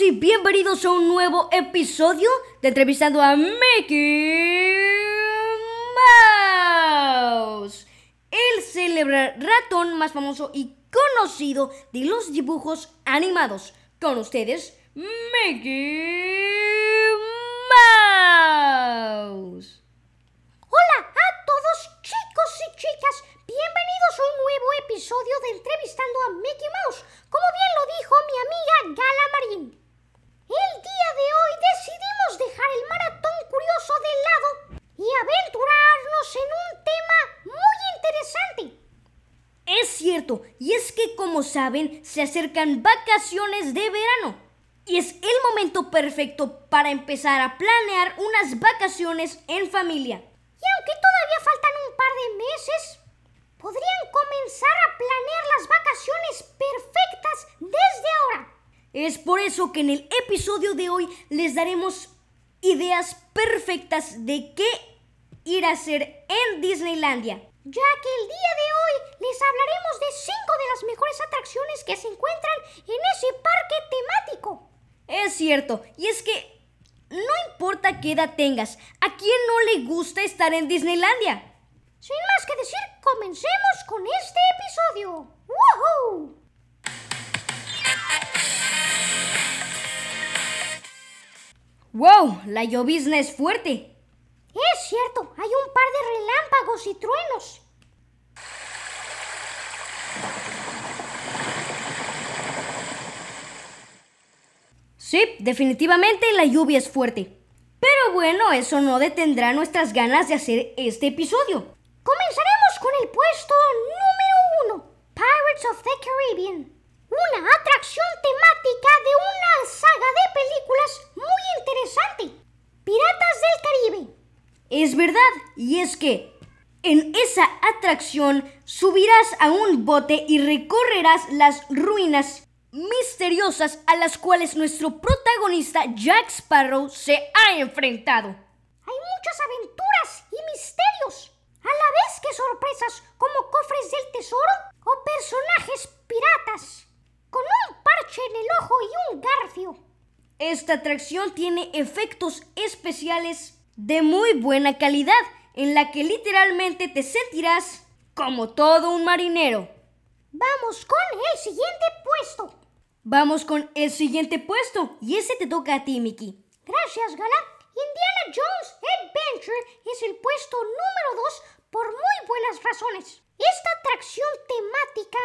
y bienvenidos a un nuevo episodio de Entrevistando a Mickey Mouse, el célebre ratón más famoso y conocido de los dibujos animados. Con ustedes, Mickey Mouse. Hola a todos chicos y chicas, bienvenidos a un nuevo episodio de Entrevistando a Mickey Mouse, como bien lo dijo mi amiga Gala Marín. El día de hoy decidimos dejar el maratón curioso de lado y aventurarnos en un tema muy interesante. Es y es que como saben, se acercan vacaciones de verano. Y es el momento perfecto para empezar a planear unas vacaciones en familia. Y aunque todavía faltan un par de meses, podrían comenzar a planear las vacaciones perfectas desde ahora. Es por eso que en el episodio de hoy les daremos ideas perfectas de qué ir a hacer en Disneylandia. Ya que el día de hoy les hablaremos de cinco de las mejores atracciones que se encuentran en ese parque temático. Es cierto, y es que no importa qué edad tengas, ¿a quién no le gusta estar en Disneylandia? Sin más que decir, comencemos con este episodio. ¡Woohoo! ¡Wow! La llovizna es fuerte. Es cierto, hay un par de relámpagos y truenos. Sí, definitivamente la lluvia es fuerte. Pero bueno, eso no detendrá nuestras ganas de hacer este episodio. Comenzaremos con el puesto número uno, Pirates of the Caribbean. Una atracción temática de una saga de películas muy interesante. Piratas del Caribe. Es verdad, y es que en esa atracción subirás a un bote y recorrerás las ruinas misteriosas a las cuales nuestro protagonista Jack Sparrow se ha enfrentado. Hay muchas aventuras y misterios, a la vez que sorpresas como cofres del tesoro o personajes piratas, con un parche en el ojo y un garfio. Esta atracción tiene efectos especiales de muy buena calidad, en la que literalmente te sentirás como todo un marinero. Vamos con el siguiente puesto. Vamos con el siguiente puesto, y ese te toca a ti, Mickey. Gracias, Gala. Indiana Jones Adventure es el puesto número 2 por muy buenas razones. Esta atracción temática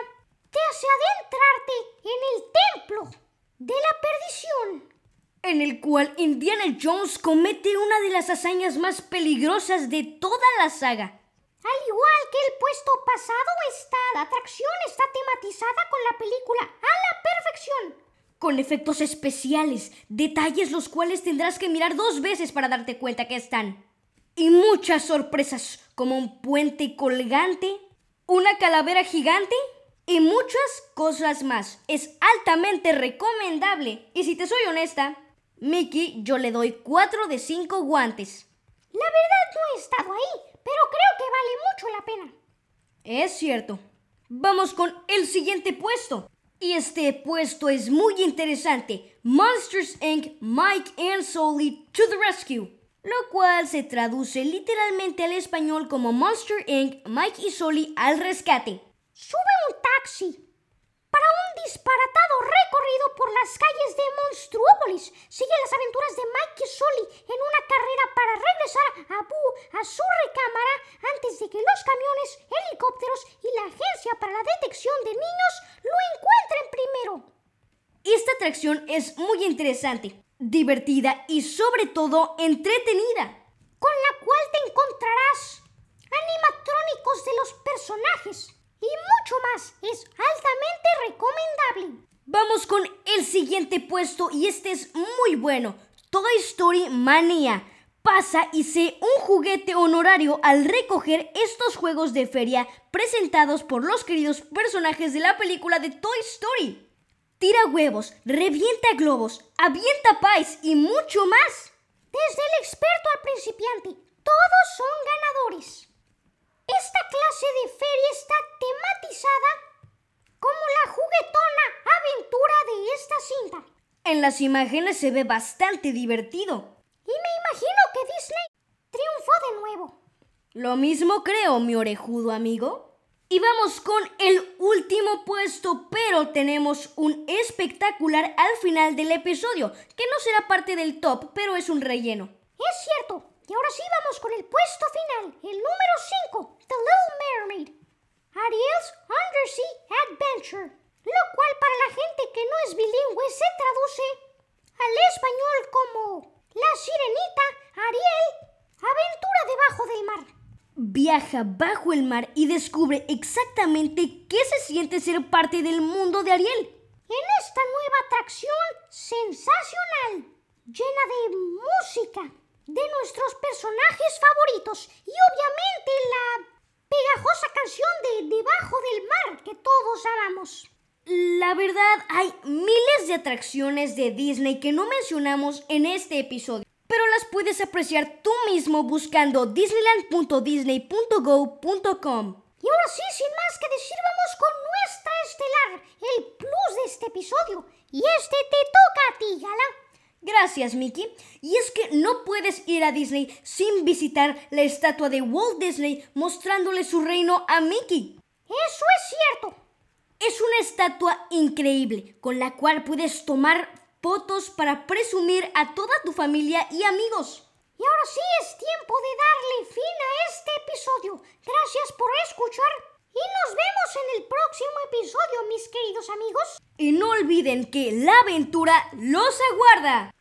te hace adentrarte en el templo de la perdición. en el cual Indiana Jones comete una de las hazañas más peligrosas de toda la saga. Al igual que el puesto pasado, esta atracción está tematizada con la película a la perfección. Con efectos especiales, detalles los cuales tendrás que mirar dos veces para darte cuenta que están. Y muchas sorpresas, como un puente colgante, una calavera gigante y muchas cosas más. Es altamente recomendable. Y si te soy honesta, Mickey, yo le doy 4 de 5 guantes. La verdad no he estado ahí, pero creo que vale mucho la pena. Es cierto. Vamos con el siguiente puesto. Y este puesto es muy interesante. Monsters Inc. Mike and Sully to the Rescue. Lo cual se traduce literalmente al español como Monster Inc. Mike y Sully al rescate. Sube un taxi para un disparatado recorrido por las calles de Monstruópolis. Sigue las aventuras de Mike Sully en una carrera para regresar a Boo a su recámara antes de que los camiones, helicópteros y la Agencia para la Detección de Niños lo encuentren primero. Esta atracción es muy interesante, divertida y sobre todo entretenida. con la cual te encontrarás animatrónicos de los personajes y mucho más. Es altamente recomendable. Vamos con el siguiente puesto y este es muy bueno. Toy Story Mania. Pasa y sé un juguete honorario al recoger estos juegos de feria presentados por los queridos personajes de la película de Toy Story. Tira huevos, revienta globos, avienta pies y mucho más. Desde el experto al principiante, todos son ganadores. Esta clase de feria está tematizada como la juguetona aventura de esta cinta. En las imágenes se ve bastante divertido. Y me imagino que Disney triunfó de nuevo. Lo mismo creo, mi orejudo amigo. Y vamos con el último puesto, pero tenemos un espectacular al final del episodio, que no será parte del top, pero es un relleno. Es cierto. Y ahora sí vamos con el puesto final, el número 5, The Little Mermaid. Ariel's Undersea Adventure, lo cual para la gente que no es bilingüe se traduce al español como La Sirenita Ariel, aventura debajo del mar viaja bajo el mar y descubre exactamente qué se siente ser parte del mundo de Ariel. En esta nueva atracción sensacional, llena de música, de nuestros personajes favoritos y obviamente la pegajosa canción de Debajo del mar que todos amamos. La verdad, hay miles de atracciones de Disney que no mencionamos en este episodio pero las puedes apreciar tú mismo buscando disneyland.disney.go.com. Y ahora sí, sin más que decir, vamos con nuestra estelar, el plus de este episodio. Y este te toca a ti, Gala. Gracias, Mickey. Y es que no puedes ir a Disney sin visitar la estatua de Walt Disney mostrándole su reino a Mickey. Eso es cierto. Es una estatua increíble con la cual puedes tomar fotos para presumir a toda tu familia y amigos. Y ahora sí es tiempo de darle fin a este episodio. Gracias por escuchar y nos vemos en el próximo episodio, mis queridos amigos. Y no olviden que la aventura los aguarda.